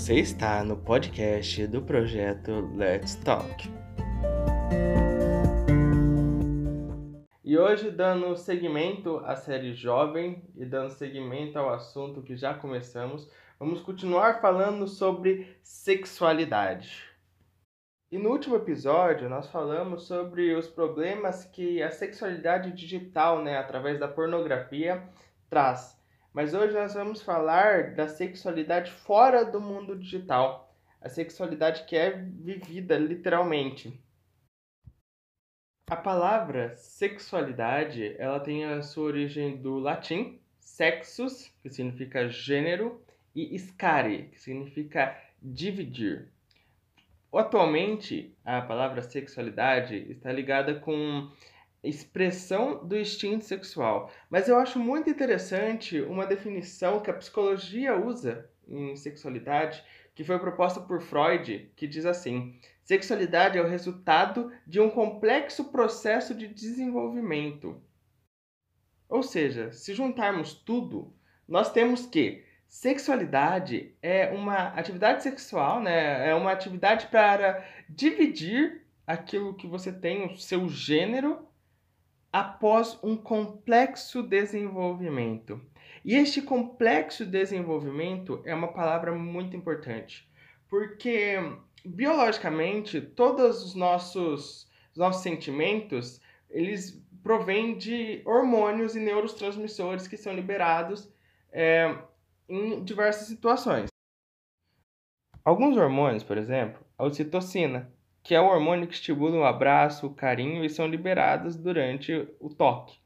Você está no podcast do projeto Let's Talk. E hoje, dando seguimento à série Jovem e dando seguimento ao assunto que já começamos, vamos continuar falando sobre sexualidade. E no último episódio, nós falamos sobre os problemas que a sexualidade digital, né, através da pornografia, traz. Mas hoje nós vamos falar da sexualidade fora do mundo digital, a sexualidade que é vivida literalmente. A palavra sexualidade, ela tem a sua origem do latim sexus, que significa gênero, e scare, que significa dividir. Atualmente, a palavra sexualidade está ligada com expressão do instinto sexual. Mas eu acho muito interessante uma definição que a psicologia usa em sexualidade, que foi proposta por Freud, que diz assim: sexualidade é o resultado de um complexo processo de desenvolvimento. Ou seja, se juntarmos tudo, nós temos que sexualidade é uma atividade sexual, né? É uma atividade para dividir aquilo que você tem, o seu gênero, após um complexo desenvolvimento. E este complexo desenvolvimento é uma palavra muito importante, porque biologicamente todos os nossos, os nossos sentimentos eles provêm de hormônios e neurotransmissores que são liberados é, em diversas situações. Alguns hormônios, por exemplo, a ocitocina, que é o hormônio que estimula o abraço, o carinho e são liberados durante o toque.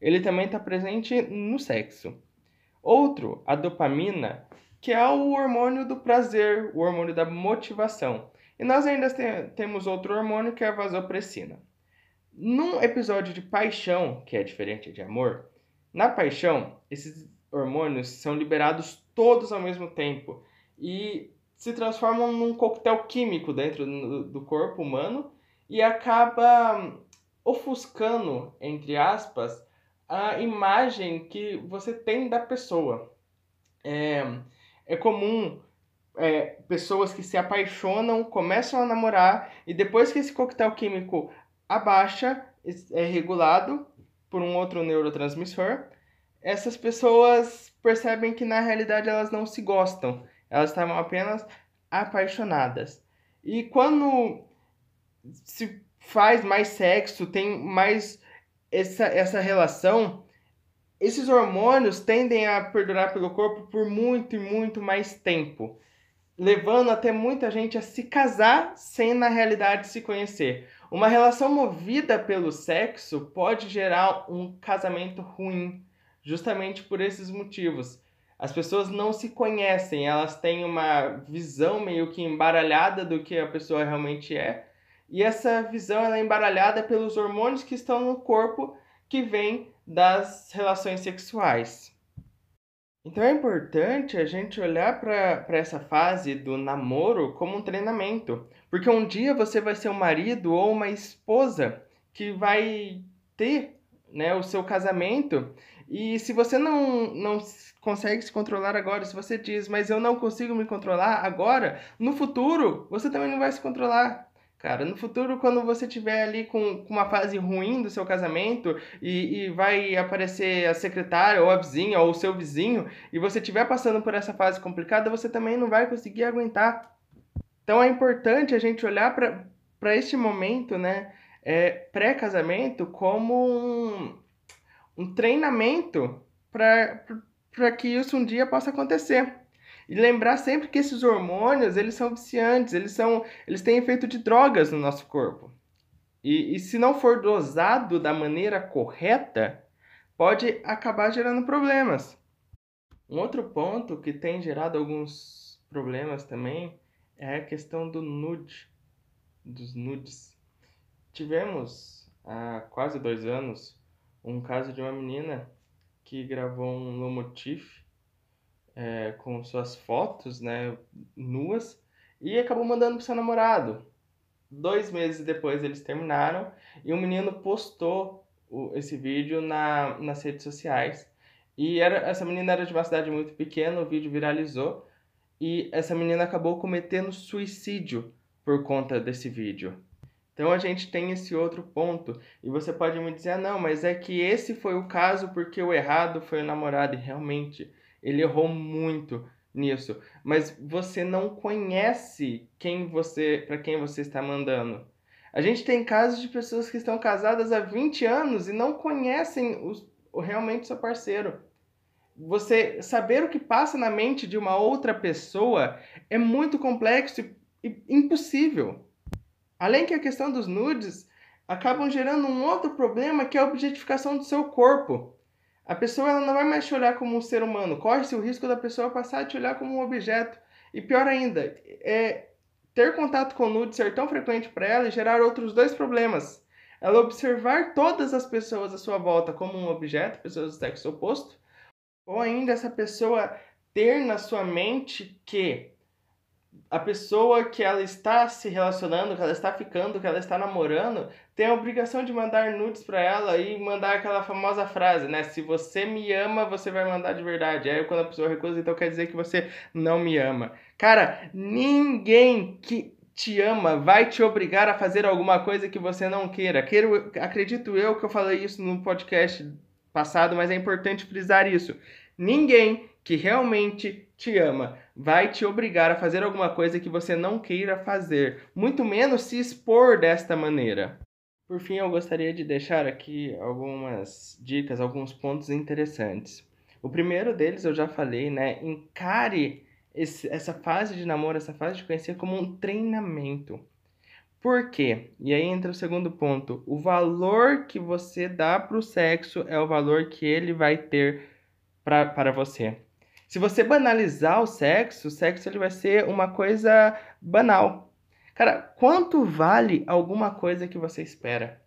Ele também está presente no sexo. Outro, a dopamina, que é o hormônio do prazer, o hormônio da motivação. E nós ainda te temos outro hormônio que é a vasopressina. Num episódio de paixão, que é diferente de amor, na paixão, esses hormônios são liberados todos ao mesmo tempo. E se transformam num coquetel químico dentro do corpo humano e acaba ofuscando, entre aspas, a imagem que você tem da pessoa. É, é comum é, pessoas que se apaixonam, começam a namorar e depois que esse coquetel químico abaixa, é regulado por um outro neurotransmissor, essas pessoas percebem que na realidade elas não se gostam elas estavam apenas apaixonadas. E quando se faz mais sexo, tem mais essa, essa relação, esses hormônios tendem a perdurar pelo corpo por muito e muito mais tempo, levando até muita gente a se casar sem na realidade se conhecer. Uma relação movida pelo sexo pode gerar um casamento ruim, justamente por esses motivos as pessoas não se conhecem, elas têm uma visão meio que embaralhada do que a pessoa realmente é. E essa visão é embaralhada pelos hormônios que estão no corpo que vêm das relações sexuais. Então é importante a gente olhar para essa fase do namoro como um treinamento, porque um dia você vai ser um marido ou uma esposa que vai ter né, o seu casamento e se você não, não consegue se controlar agora, se você diz, mas eu não consigo me controlar agora, no futuro você também não vai se controlar. Cara, no futuro, quando você estiver ali com, com uma fase ruim do seu casamento e, e vai aparecer a secretária ou a vizinha ou o seu vizinho e você estiver passando por essa fase complicada, você também não vai conseguir aguentar. Então é importante a gente olhar para este momento, né, é, pré-casamento, como um, um treinamento para que isso um dia possa acontecer. E lembrar sempre que esses hormônios, eles são viciantes, eles, são, eles têm efeito de drogas no nosso corpo. E, e se não for dosado da maneira correta, pode acabar gerando problemas. Um outro ponto que tem gerado alguns problemas também é a questão do nude, dos nudes. Tivemos há quase dois anos um caso de uma menina que gravou um lomotif é, com suas fotos, né, nuas, e acabou mandando pro seu namorado. Dois meses depois eles terminaram e o menino postou o, esse vídeo na, nas redes sociais. E era, essa menina era de uma cidade muito pequena, o vídeo viralizou. e essa menina acabou cometendo suicídio por conta desse vídeo. Então a gente tem esse outro ponto. E você pode me dizer, ah, não, mas é que esse foi o caso porque o errado foi o namorado. E realmente, ele errou muito nisso. Mas você não conhece quem você, para quem você está mandando. A gente tem casos de pessoas que estão casadas há 20 anos e não conhecem os, realmente seu parceiro. Você saber o que passa na mente de uma outra pessoa é muito complexo e impossível. Além que a questão dos nudes acabam gerando um outro problema que é a objetificação do seu corpo. A pessoa ela não vai mais te olhar como um ser humano, corre-se o risco da pessoa passar a te olhar como um objeto. E pior ainda, é ter contato com nude ser tão frequente para ela e gerar outros dois problemas. Ela observar todas as pessoas à sua volta como um objeto, pessoas do sexo oposto, ou ainda essa pessoa ter na sua mente que a pessoa que ela está se relacionando, que ela está ficando, que ela está namorando, tem a obrigação de mandar nudes para ela e mandar aquela famosa frase, né? Se você me ama, você vai mandar de verdade. Aí quando a pessoa recusa, então quer dizer que você não me ama. Cara, ninguém que te ama vai te obrigar a fazer alguma coisa que você não queira. Quero, acredito eu que eu falei isso no podcast passado, mas é importante frisar isso. Ninguém que realmente te ama vai te obrigar a fazer alguma coisa que você não queira fazer, muito menos se expor desta maneira. Por fim, eu gostaria de deixar aqui algumas dicas, alguns pontos interessantes. O primeiro deles eu já falei, né? Encare esse, essa fase de namoro, essa fase de conhecer como um treinamento. Por quê? E aí entra o segundo ponto. O valor que você dá para o sexo é o valor que ele vai ter pra, para você. Se você banalizar o sexo, o sexo ele vai ser uma coisa banal. Cara, quanto vale alguma coisa que você espera?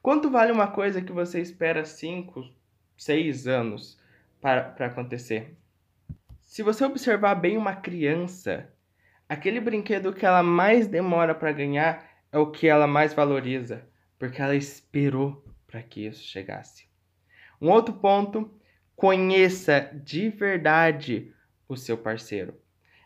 Quanto vale uma coisa que você espera 5, 6 anos para, acontecer? Se você observar bem uma criança, aquele brinquedo que ela mais demora para ganhar é o que ela mais valoriza, porque ela esperou para que isso chegasse. Um outro ponto Conheça de verdade o seu parceiro.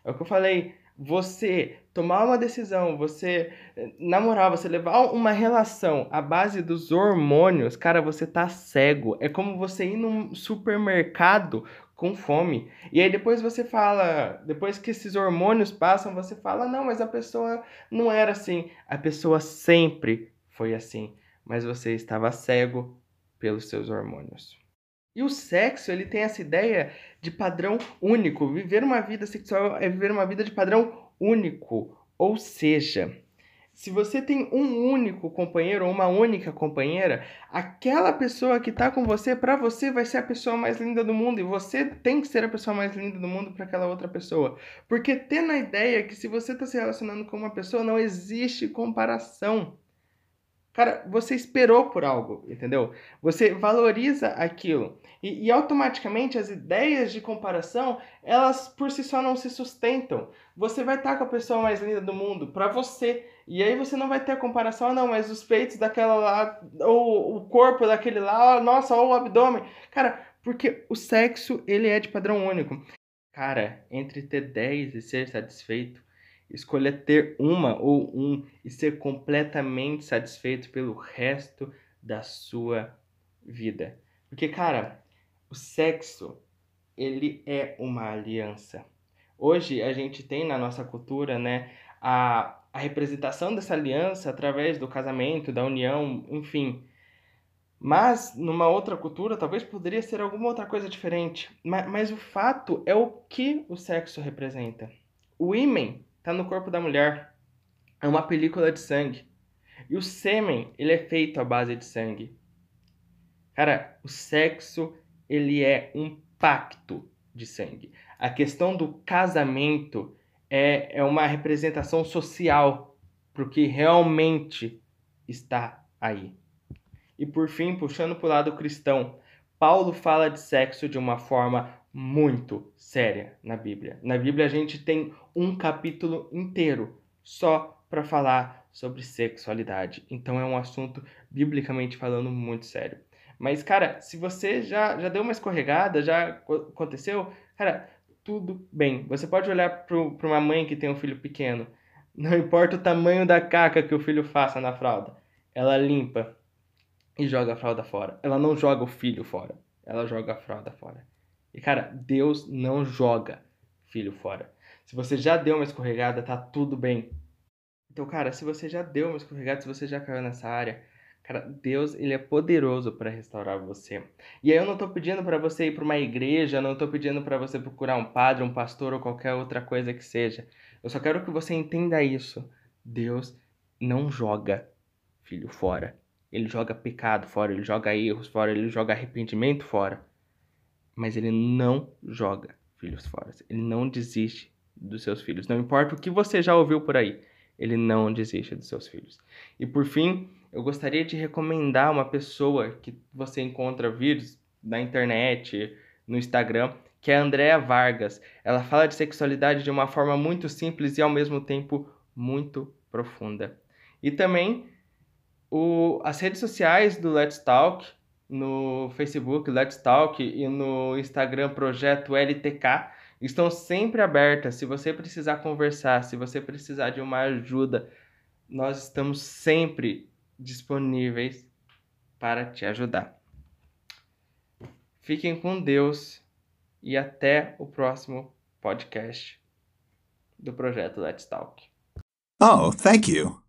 É o que eu falei. Você tomar uma decisão, você eh, namorar, você levar uma relação à base dos hormônios, cara, você tá cego. É como você ir num supermercado com fome. E aí depois você fala, depois que esses hormônios passam, você fala: "Não, mas a pessoa não era assim. A pessoa sempre foi assim, mas você estava cego pelos seus hormônios." E o sexo, ele tem essa ideia de padrão único. Viver uma vida sexual é viver uma vida de padrão único. Ou seja, se você tem um único companheiro ou uma única companheira, aquela pessoa que está com você, para você vai ser a pessoa mais linda do mundo e você tem que ser a pessoa mais linda do mundo para aquela outra pessoa. Porque tendo a ideia que se você está se relacionando com uma pessoa, não existe comparação. Cara, você esperou por algo, entendeu? Você valoriza aquilo. E, e, automaticamente as ideias de comparação, elas por si só não se sustentam. Você vai estar com a pessoa mais linda do mundo para você. E aí você não vai ter a comparação, ah, não, mas os peitos daquela lá, ou o corpo daquele lá, nossa, ou o abdômen. Cara, porque o sexo, ele é de padrão único. Cara, entre ter 10 e ser satisfeito, Escolha ter uma ou um e ser completamente satisfeito pelo resto da sua vida. Porque, cara, o sexo, ele é uma aliança. Hoje a gente tem na nossa cultura, né, a, a representação dessa aliança através do casamento, da união, enfim. Mas numa outra cultura talvez poderia ser alguma outra coisa diferente. Mas, mas o fato é o que o sexo representa. O ímen está no corpo da mulher. É uma película de sangue. E o sêmen, ele é feito à base de sangue. Cara, o sexo, ele é um pacto de sangue. A questão do casamento é, é uma representação social para o que realmente está aí. E por fim, puxando para o lado cristão, Paulo fala de sexo de uma forma muito séria na Bíblia. Na Bíblia a gente tem um capítulo inteiro só para falar sobre sexualidade. Então é um assunto biblicamente falando muito sério. Mas cara, se você já já deu uma escorregada, já aconteceu, cara, tudo bem. Você pode olhar para uma mãe que tem um filho pequeno. Não importa o tamanho da caca que o filho faça na fralda. Ela limpa e joga a fralda fora. Ela não joga o filho fora. Ela joga a fralda fora. E cara, Deus não joga filho fora. Se você já deu uma escorregada, tá tudo bem. Então, cara, se você já deu uma escorregada, se você já caiu nessa área, cara, Deus, ele é poderoso para restaurar você. E aí eu não tô pedindo para você ir para uma igreja, não tô pedindo para você procurar um padre, um pastor ou qualquer outra coisa que seja. Eu só quero que você entenda isso. Deus não joga filho fora. Ele joga pecado fora, ele joga erros fora, ele joga arrependimento fora. Mas ele não joga filhos fora. Ele não desiste dos seus filhos. Não importa o que você já ouviu por aí ele não desiste dos seus filhos. E por fim, eu gostaria de recomendar uma pessoa que você encontra vídeos na internet, no Instagram, que é a Andrea Vargas. Ela fala de sexualidade de uma forma muito simples e ao mesmo tempo muito profunda. E também o, as redes sociais do Let's Talk, no Facebook Let's Talk e no Instagram Projeto LTK, estão sempre abertas. Se você precisar conversar, se você precisar de uma ajuda, nós estamos sempre disponíveis para te ajudar. Fiquem com Deus e até o próximo podcast do projeto Let's Talk. Oh, thank you.